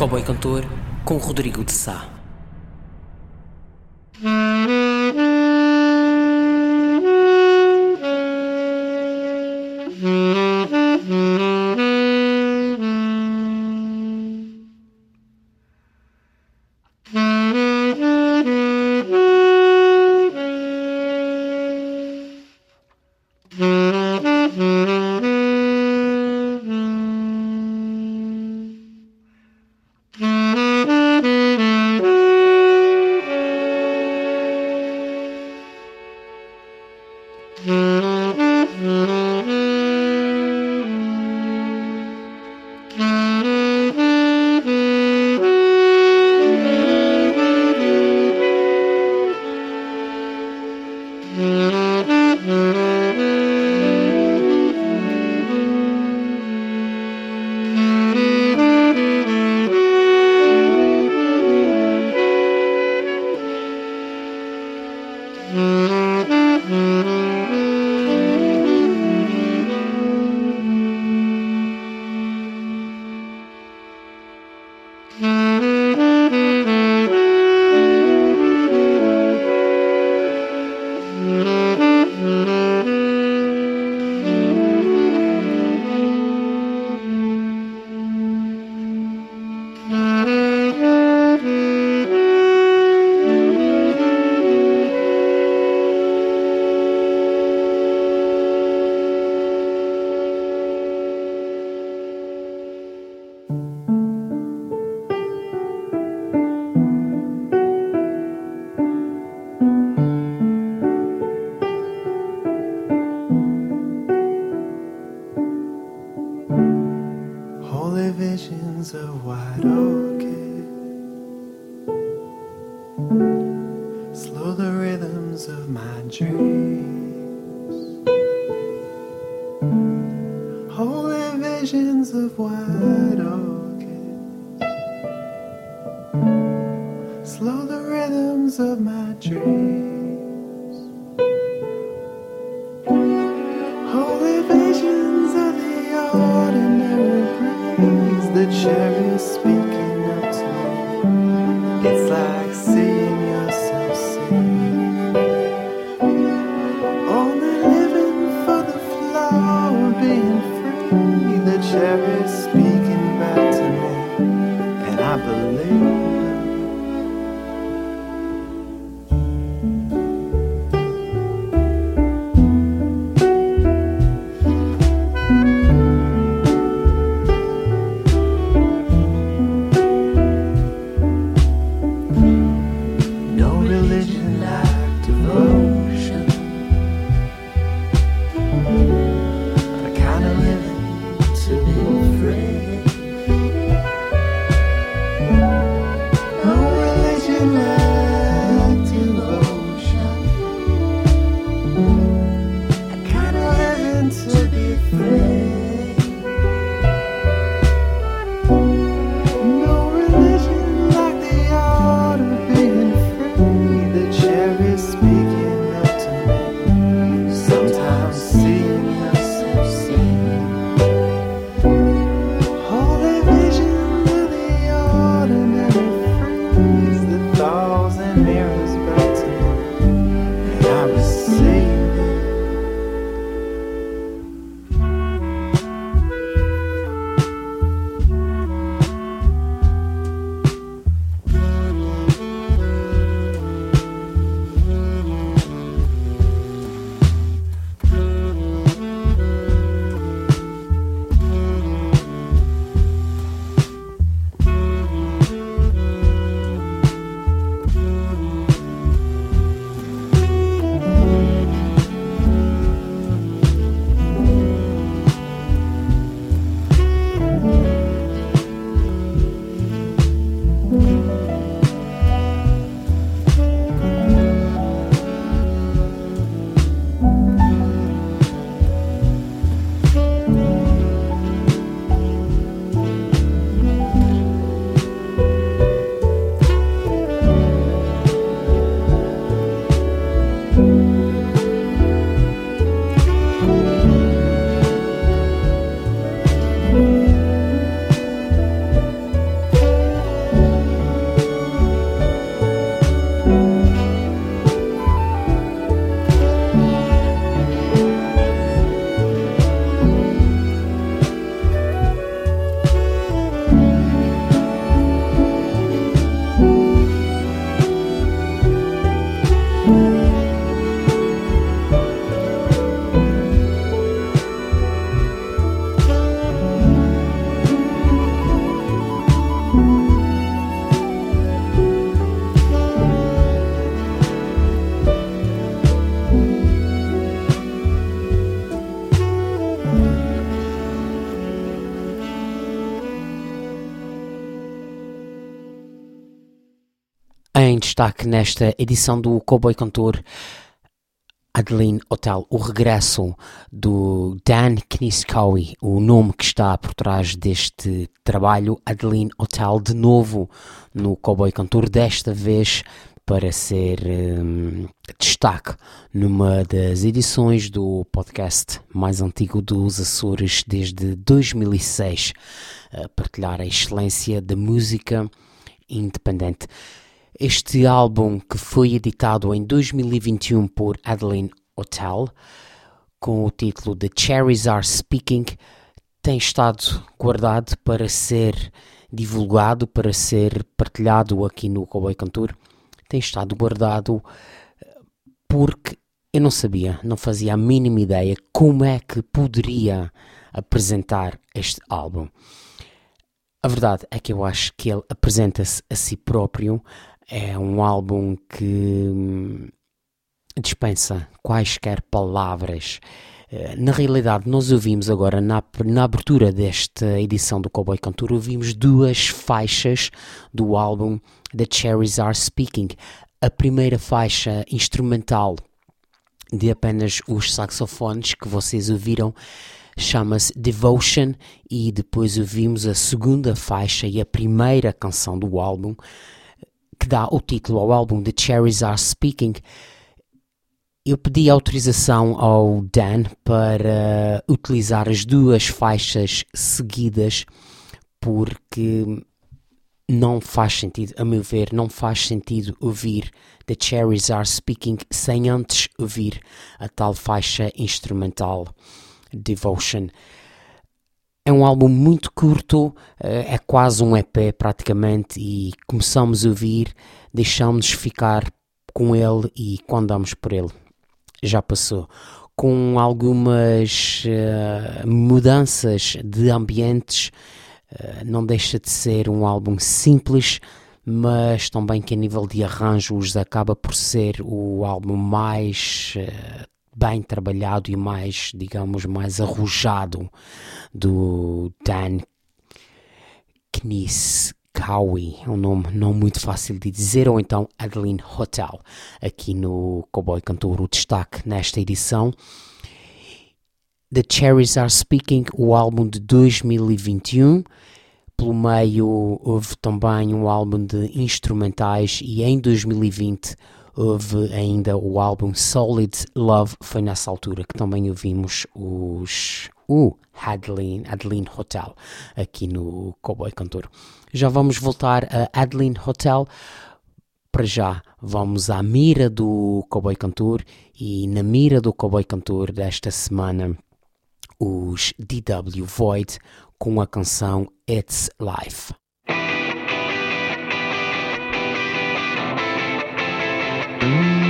Cowboy Cantor com Rodrigo de Sá. All the visions are wide open. Destaque nesta edição do Cowboy Cantor Adeline Hotel, o regresso do Dan Kniskowi, o nome que está por trás deste trabalho, Adeline Hotel, de novo no Cowboy Cantor, desta vez para ser um, destaque numa das edições do podcast mais antigo dos Açores desde 2006, a partilhar a excelência da música independente. Este álbum, que foi editado em 2021 por Adeline Hotel, com o título The Cherries Are Speaking, tem estado guardado para ser divulgado, para ser partilhado aqui no Cowboy Cantor tem estado guardado porque eu não sabia, não fazia a mínima ideia como é que poderia apresentar este álbum. A verdade é que eu acho que ele apresenta-se a si próprio. É um álbum que hum, dispensa quaisquer palavras. Eh, na realidade, nós ouvimos agora, na, na abertura desta edição do Cowboy Cantor, ouvimos duas faixas do álbum The Cherries Are Speaking. A primeira faixa instrumental de apenas os saxofones que vocês ouviram chama-se Devotion e depois ouvimos a segunda faixa e a primeira canção do álbum que dá o título ao álbum The Cherries Are Speaking. Eu pedi autorização ao Dan para utilizar as duas faixas seguidas porque não faz sentido, a meu ver, não faz sentido ouvir The Cherries Are Speaking sem antes ouvir a tal faixa instrumental Devotion. É um álbum muito curto, eh, é quase um EP praticamente, e começamos a ouvir, deixamos-nos ficar com ele e quando damos por ele já passou. Com algumas uh, mudanças de ambientes eh, não deixa de ser um álbum simples, mas também que a nível de arranjos acaba por ser o álbum mais uh, bem trabalhado e mais, digamos, mais arrojado do Dan Knis. Cowie, é um nome não muito fácil de dizer, ou então Adeline Hotel, aqui no Cowboy Cantor, o destaque nesta edição. The Cherries Are Speaking, o álbum de 2021. Pelo meio houve também um álbum de instrumentais e em 2020 houve ainda o álbum Solid Love, foi nessa altura que também ouvimos os o Adeline, Adeline Hotel aqui no Cowboy Cantor. Já vamos voltar a Adeline Hotel. Para já vamos à mira do Cowboy Cantor e na mira do Cowboy Cantor desta semana os DW Void com a canção It's Life. Sad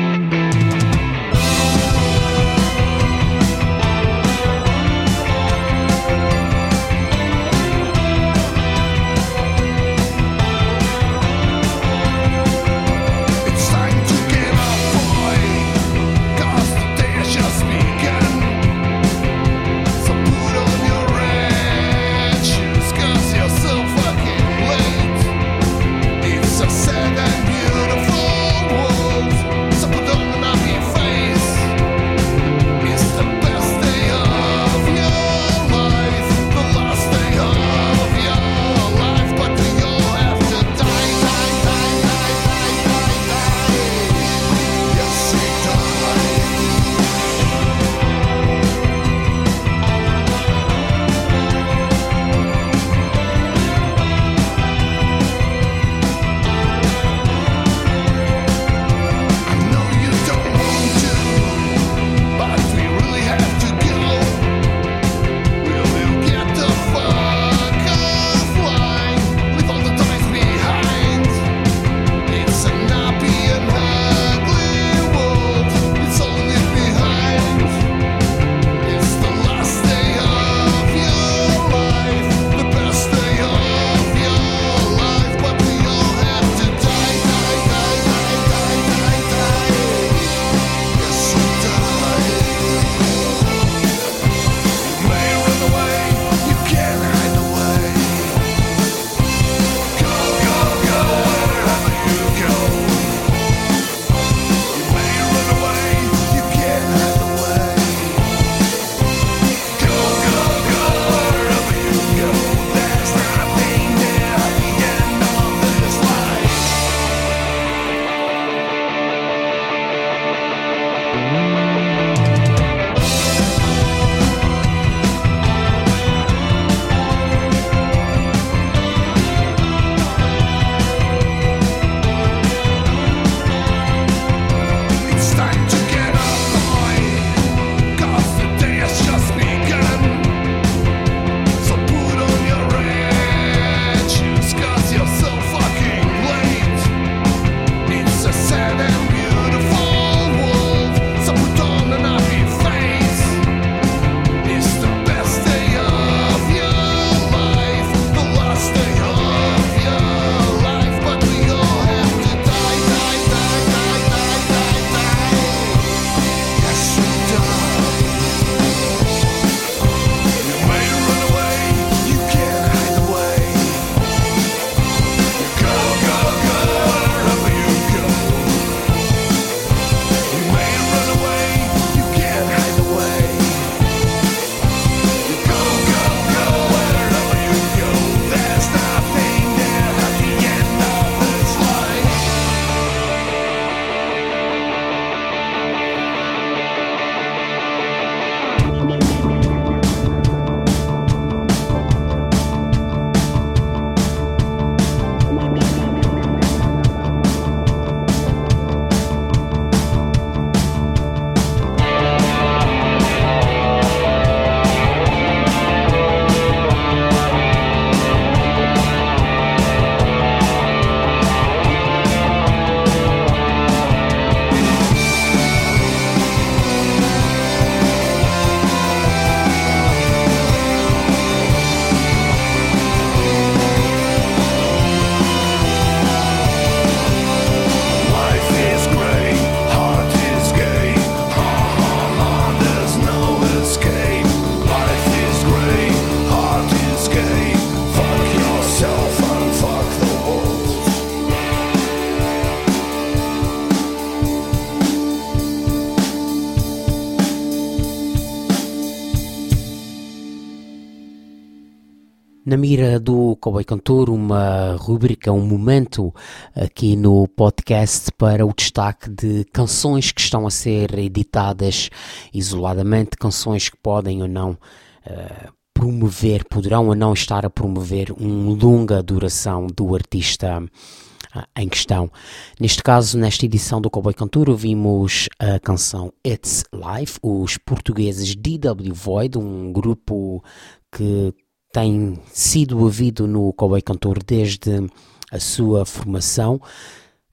Na mira do Cowboy Cantor, uma rubrica, um momento aqui no podcast para o destaque de canções que estão a ser editadas isoladamente, canções que podem ou não uh, promover, poderão ou não estar a promover uma longa duração do artista uh, em questão. Neste caso, nesta edição do Cowboy Cantor, ouvimos a canção It's Life, os portugueses DW Void, um grupo que tem sido ouvido no Cowboy Cantor desde a sua formação,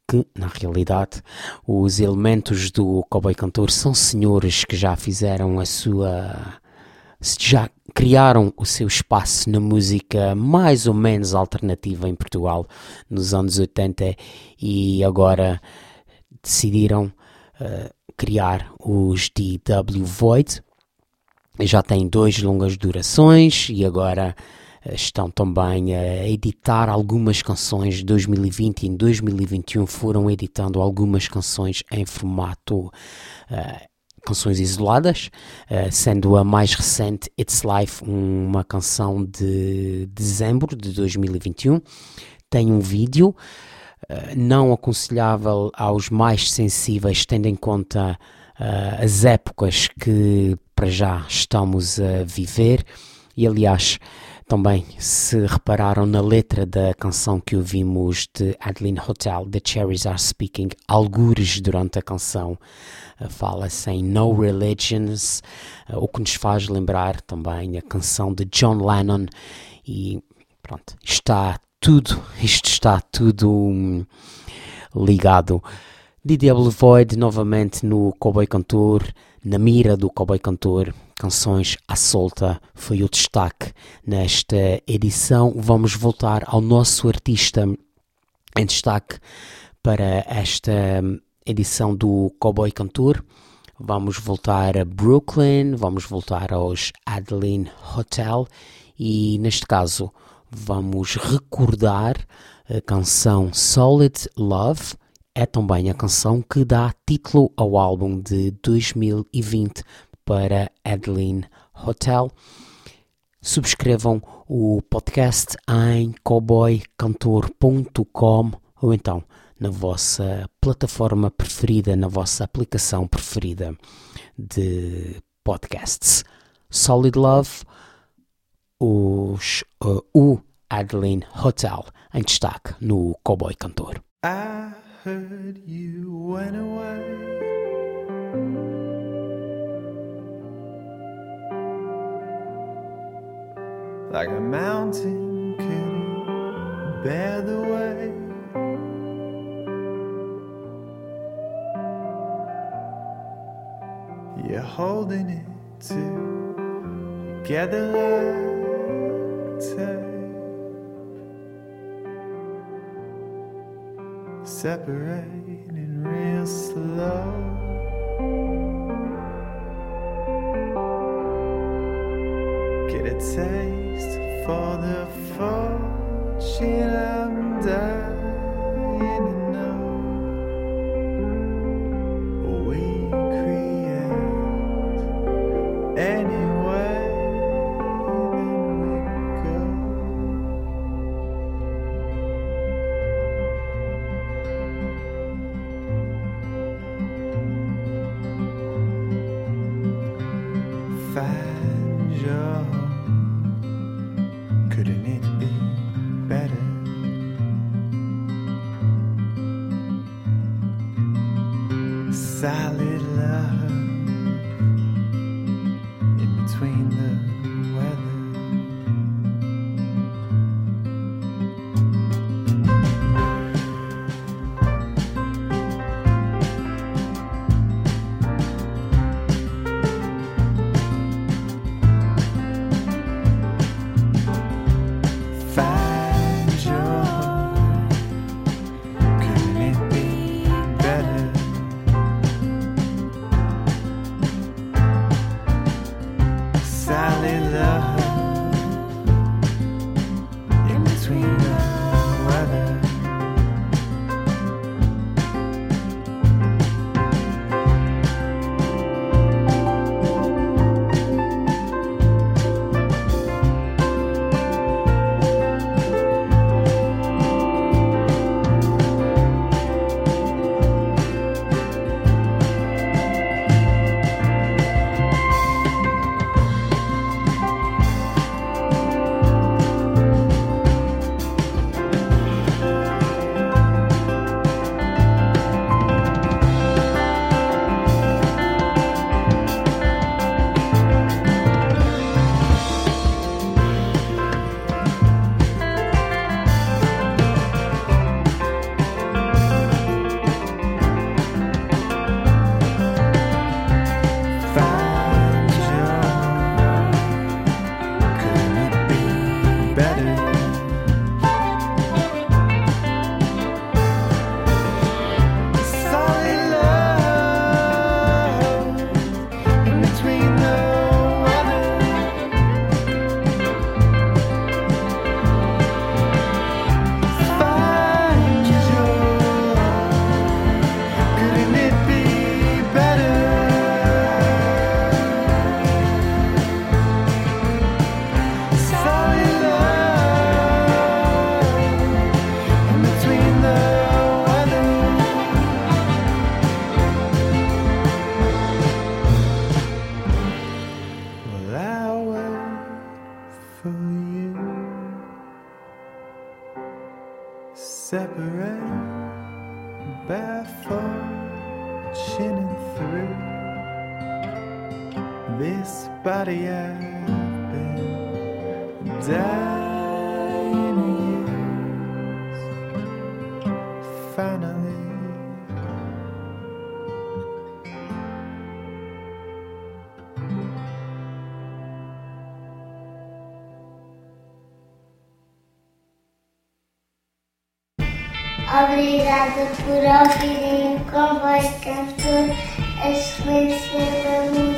que na realidade os elementos do Cowboy Cantor são senhores que já fizeram a sua. já criaram o seu espaço na música mais ou menos alternativa em Portugal nos anos 80 e agora decidiram uh, criar os DW Void já têm duas longas durações e agora eh, estão também a editar algumas canções de 2020 e em 2021 foram editando algumas canções em formato uh, canções isoladas, uh, sendo a mais recente It's Life uma canção de dezembro de 2021. Tem um vídeo uh, não aconselhável aos mais sensíveis, tendo em conta as épocas que para já estamos a viver. E aliás, também se repararam na letra da canção que ouvimos de Adeline Hotel, The Cherries Are Speaking, algures durante a canção, eh, fala-se em No Religions, eh, o que nos faz lembrar também a canção de John Lennon e pronto, está tudo, isto está tudo hum, ligado. DW Void novamente no Cowboy Cantor, na mira do Cowboy Cantor, canções à solta foi o destaque nesta edição. Vamos voltar ao nosso artista em destaque para esta edição do Cowboy Cantor. Vamos voltar a Brooklyn, vamos voltar aos Adeline Hotel e neste caso vamos recordar a canção Solid Love é também a canção que dá título ao álbum de 2020 para Adeline Hotel. Subscrevam o podcast em cowboycantor.com ou então na vossa plataforma preferida, na vossa aplicação preferida de podcasts. Solid Love, os, uh, o Adeline Hotel em destaque no Cowboy Cantor. Ah. Heard you went away. Like a mountain couldn't bear the weight. You're holding it together like separating real slow. Get a taste for the fortune I'm dying Solid Yeah. Through this body I've been dying to use. Finally. Obrigada por ouvirem o comboio cantor, a excelência da música independente.